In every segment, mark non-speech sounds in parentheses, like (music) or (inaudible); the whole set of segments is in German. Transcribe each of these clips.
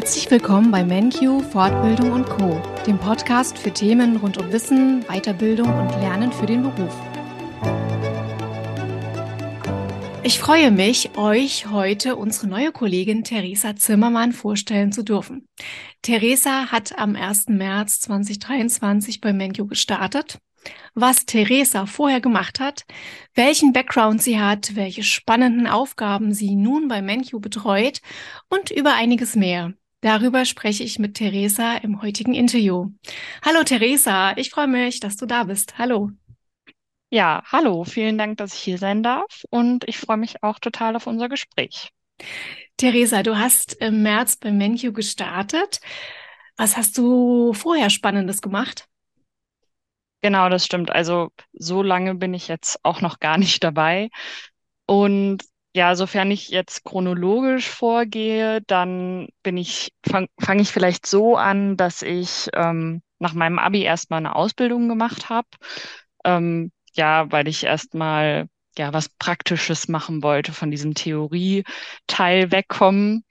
Herzlich willkommen bei MenQ Fortbildung und Co, dem Podcast für Themen rund um Wissen, Weiterbildung und Lernen für den Beruf. Ich freue mich, euch heute unsere neue Kollegin Theresa Zimmermann vorstellen zu dürfen. Theresa hat am 1. März 2023 bei MenQ gestartet was Theresa vorher gemacht hat, welchen Background sie hat, welche spannenden Aufgaben sie nun bei MenQ betreut und über einiges mehr. Darüber spreche ich mit Theresa im heutigen Interview. Hallo Theresa, ich freue mich, dass du da bist. Hallo. Ja, hallo, vielen Dank, dass ich hier sein darf und ich freue mich auch total auf unser Gespräch. Theresa, du hast im März bei MenQ gestartet. Was hast du vorher Spannendes gemacht? Genau, das stimmt. Also so lange bin ich jetzt auch noch gar nicht dabei. Und ja, sofern ich jetzt chronologisch vorgehe, dann bin ich, fange fang ich vielleicht so an, dass ich ähm, nach meinem Abi erstmal eine Ausbildung gemacht habe. Ähm, ja, weil ich erstmal ja was Praktisches machen wollte, von diesem Theorie-Teil wegkommen.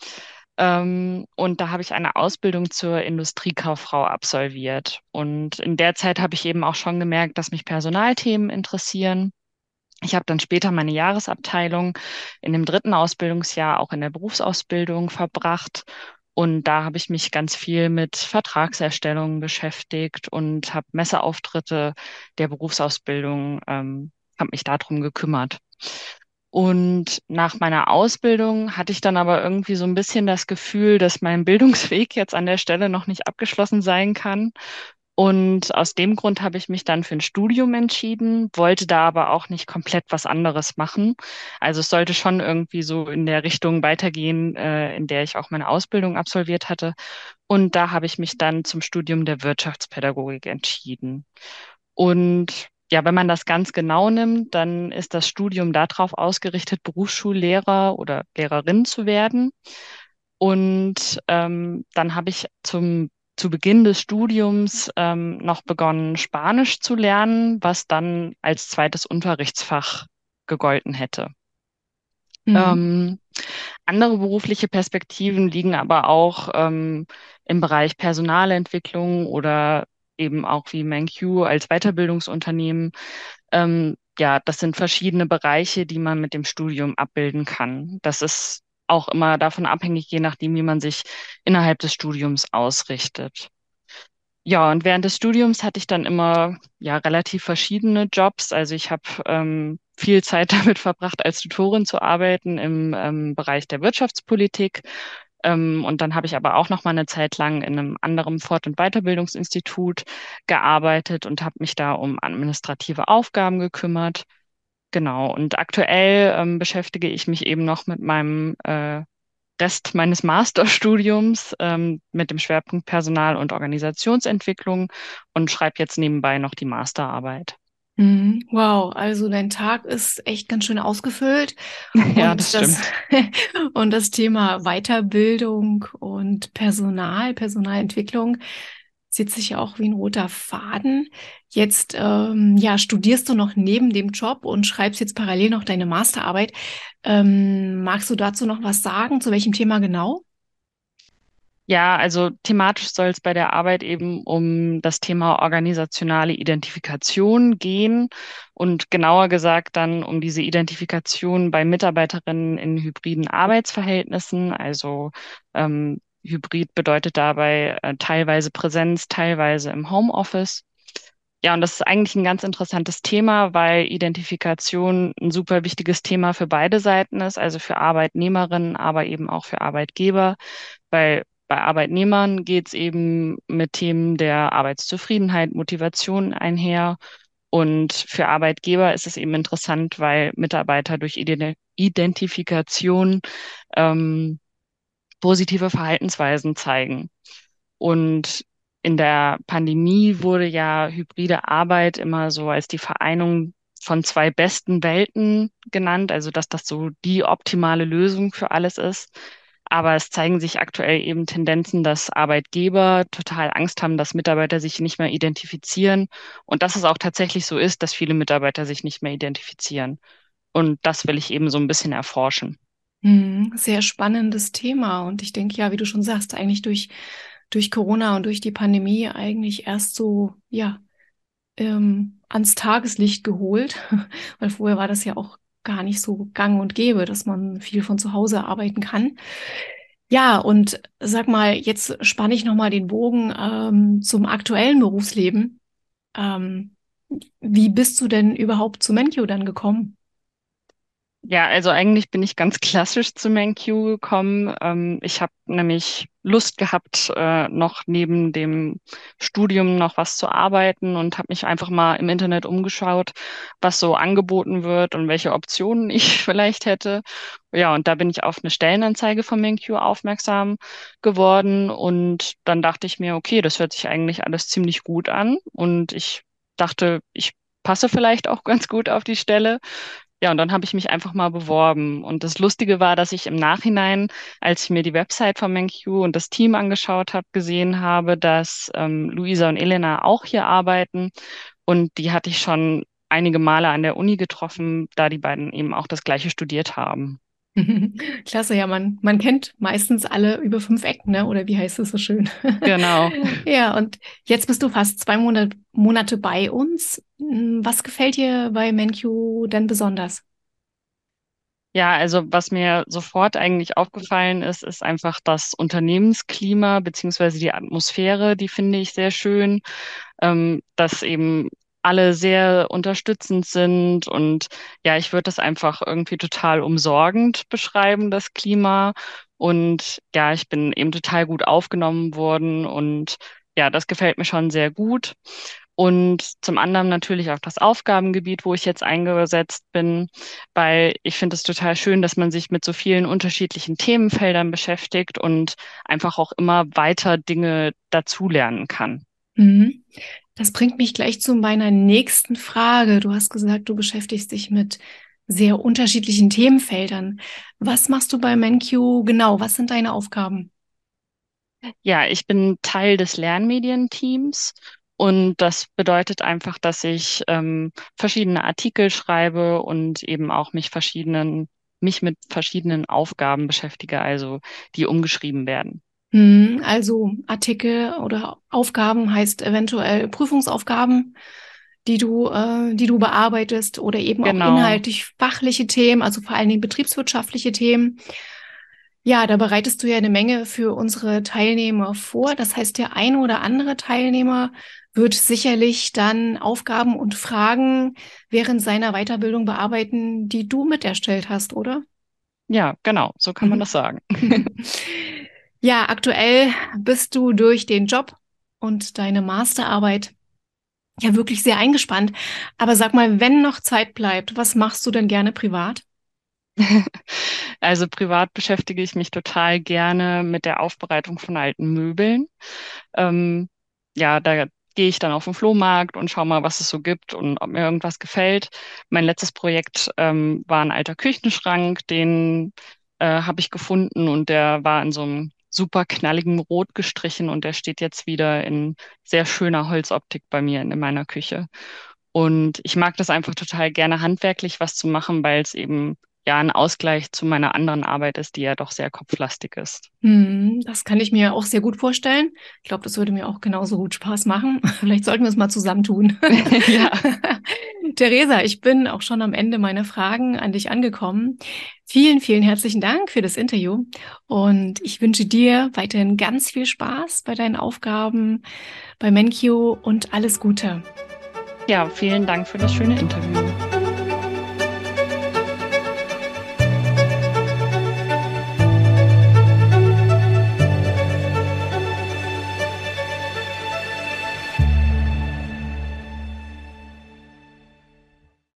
Ähm, und da habe ich eine Ausbildung zur Industriekauffrau absolviert. Und in der Zeit habe ich eben auch schon gemerkt, dass mich Personalthemen interessieren. Ich habe dann später meine Jahresabteilung in dem dritten Ausbildungsjahr auch in der Berufsausbildung verbracht. Und da habe ich mich ganz viel mit Vertragserstellungen beschäftigt und habe Messeauftritte der Berufsausbildung, ähm, habe mich darum gekümmert. Und nach meiner Ausbildung hatte ich dann aber irgendwie so ein bisschen das Gefühl, dass mein Bildungsweg jetzt an der Stelle noch nicht abgeschlossen sein kann. Und aus dem Grund habe ich mich dann für ein Studium entschieden, wollte da aber auch nicht komplett was anderes machen. Also es sollte schon irgendwie so in der Richtung weitergehen, äh, in der ich auch meine Ausbildung absolviert hatte. Und da habe ich mich dann zum Studium der Wirtschaftspädagogik entschieden. Und ja, wenn man das ganz genau nimmt, dann ist das Studium darauf ausgerichtet, Berufsschullehrer oder Lehrerin zu werden. Und ähm, dann habe ich zum zu Beginn des Studiums ähm, noch begonnen, Spanisch zu lernen, was dann als zweites Unterrichtsfach gegolten hätte. Mhm. Ähm, andere berufliche Perspektiven liegen aber auch ähm, im Bereich Personalentwicklung oder eben auch wie MenQ als Weiterbildungsunternehmen. Ähm, ja, das sind verschiedene Bereiche, die man mit dem Studium abbilden kann. Das ist auch immer davon abhängig, je nachdem, wie man sich innerhalb des Studiums ausrichtet. Ja, und während des Studiums hatte ich dann immer ja relativ verschiedene Jobs. Also ich habe ähm, viel Zeit (laughs) damit verbracht, als Tutorin zu arbeiten im ähm, Bereich der Wirtschaftspolitik ähm, und dann habe ich aber auch noch mal eine Zeit lang in einem anderen Fort- und Weiterbildungsinstitut gearbeitet und habe mich da um administrative Aufgaben gekümmert. Genau. Und aktuell ähm, beschäftige ich mich eben noch mit meinem äh, Rest meines Masterstudiums ähm, mit dem Schwerpunkt Personal- und Organisationsentwicklung und schreibe jetzt nebenbei noch die Masterarbeit. Mhm. Wow, also dein Tag ist echt ganz schön ausgefüllt. (laughs) Ja, und das stimmt. (laughs) und das Thema Weiterbildung und Personal, Personalentwicklung zieht sich ja auch wie ein roter Faden. Jetzt ähm, ja, studierst du noch neben dem Job und schreibst jetzt parallel noch deine Masterarbeit. Ähm, magst du dazu noch was sagen? Zu welchem Thema genau? Ja, also thematisch soll es bei der Arbeit eben um das Thema organisationale Identifikation gehen und genauer gesagt dann um diese Identifikation bei Mitarbeiterinnen in hybriden Arbeitsverhältnissen. Also ähm, Hybrid bedeutet dabei äh, teilweise Präsenz, teilweise im Homeoffice. Ja, und das ist eigentlich ein ganz interessantes Thema, weil Identifikation ein super wichtiges Thema für beide Seiten ist, also für Arbeitnehmerinnen, aber eben auch für Arbeitgeber, weil bei Arbeitnehmern geht es eben mit Themen der Arbeitszufriedenheit, Motivation einher. Und für Arbeitgeber ist es eben interessant, weil Mitarbeiter durch Identifikation ähm, positive Verhaltensweisen zeigen. Und in der Pandemie wurde ja hybride Arbeit immer so als die Vereinung von zwei besten Welten genannt, also dass das so die optimale Lösung für alles ist. Aber es zeigen sich aktuell eben Tendenzen, dass Arbeitgeber total Angst haben, dass Mitarbeiter sich nicht mehr identifizieren und dass es auch tatsächlich so ist, dass viele Mitarbeiter sich nicht mehr identifizieren. Und das will ich eben so ein bisschen erforschen. Hm, sehr spannendes Thema. Und ich denke, ja, wie du schon sagst, eigentlich durch, durch Corona und durch die Pandemie eigentlich erst so, ja, ähm, ans Tageslicht geholt. (laughs) Weil vorher war das ja auch gar nicht so gang und gäbe, dass man viel von zu Hause arbeiten kann. Ja, und sag mal, jetzt spanne ich nochmal den Bogen ähm, zum aktuellen Berufsleben. Ähm, wie bist du denn überhaupt zu Menkyo dann gekommen? Ja, also eigentlich bin ich ganz klassisch zu MenQ gekommen. Ähm, ich habe nämlich Lust gehabt, äh, noch neben dem Studium noch was zu arbeiten und habe mich einfach mal im Internet umgeschaut, was so angeboten wird und welche Optionen (laughs) ich vielleicht hätte. Ja, und da bin ich auf eine Stellenanzeige von MenQ aufmerksam geworden und dann dachte ich mir, okay, das hört sich eigentlich alles ziemlich gut an und ich dachte, ich passe vielleicht auch (laughs) ganz gut auf die Stelle. Ja, und dann habe ich mich einfach mal beworben. Und das Lustige war, dass ich im Nachhinein, als ich mir die Website von MenQ und das Team angeschaut habe, gesehen habe, dass ähm, Luisa und Elena auch hier arbeiten. Und die hatte ich schon einige Male an der Uni getroffen, da die beiden eben auch das gleiche studiert haben. (laughs) Klasse, ja, man, man kennt meistens alle über fünf Ecken, ne? Oder wie heißt es so schön? (laughs) Genau. ja, und jetzt bist du fast zwei Monate, Monate bei uns. Hm, was gefällt dir bei MenQ denn besonders? Ja, also was mir sofort eigentlich aufgefallen ist, ist einfach das Unternehmensklima beziehungsweise die Atmosphäre, die finde ich sehr schön, ähm, dass eben alle sehr unterstützend sind und ja, ich würde das einfach irgendwie total umsorgend beschreiben, das Klima. Und ja, ich bin eben total gut aufgenommen worden und ja, das gefällt mir schon sehr gut. Und zum anderen natürlich auch das Aufgabengebiet, wo ich jetzt eingesetzt bin, weil ich finde es total schön, dass man sich mit so vielen unterschiedlichen Themenfeldern beschäftigt und einfach auch immer weiter Dinge dazulernen kann. Mhm. Das bringt mich gleich zu meiner nächsten Frage. Du hast gesagt, du beschäftigst dich mit sehr unterschiedlichen Themenfeldern. Was machst du bei MenQ genau? Was sind deine Aufgaben? Ja, ich bin Teil des Lernmedienteams und das bedeutet einfach, dass ich ähm, verschiedene Artikel schreibe und eben auch mich verschiedenen, mich mit verschiedenen Aufgaben beschäftige, also die umgeschrieben werden. Hm, also Artikel oder Aufgaben heißt eventuell Prüfungsaufgaben, die du, äh, die du bearbeitest oder eben genau. auch inhaltlich fachliche Themen, also vor allen Dingen betriebswirtschaftliche Themen. Ja, da bereitest du ja eine Menge für unsere Teilnehmer vor. Das heißt, der eine oder andere Teilnehmer wird sicherlich dann Aufgaben und Fragen während seiner Weiterbildung bearbeiten, die du mit erstellt hast, oder? Ja, genau, so kann man mhm. das sagen. (laughs) Ja, aktuell bist du durch den Job und deine Masterarbeit ja wirklich sehr eingespannt. Aber sag mal, wenn noch Zeit bleibt, was machst du denn gerne privat? (laughs) Also privat beschäftige ich mich total gerne mit der Aufbereitung von alten Möbeln. Ähm, ja, da gehe ich dann auf den Flohmarkt und schaue mal, was es so gibt und ob mir irgendwas gefällt. Mein letztes Projekt ähm, war ein alter Küchenschrank, den äh, habe ich gefunden und der war in so einem super knalligem Rot gestrichen und der steht jetzt wieder in sehr schöner Holzoptik bei mir in, in meiner Küche. Und ich mag das einfach total gerne handwerklich was zu machen, weil es eben ja ein Ausgleich zu meiner anderen Arbeit ist, die ja doch sehr kopflastig ist. Hm, das kann ich mir auch sehr gut vorstellen. Ich glaube, das würde mir auch genauso gut Spaß machen. (laughs) Vielleicht sollten wir es mal zusammentun. (laughs) (laughs) ja. Theresa, ich bin auch schon am Ende meiner Fragen an dich angekommen. Vielen, vielen herzlichen Dank für das Interview und ich wünsche dir weiterhin ganz viel Spaß bei deinen Aufgaben bei Menkyo und alles Gute. Ja, vielen Dank für das schöne Interview.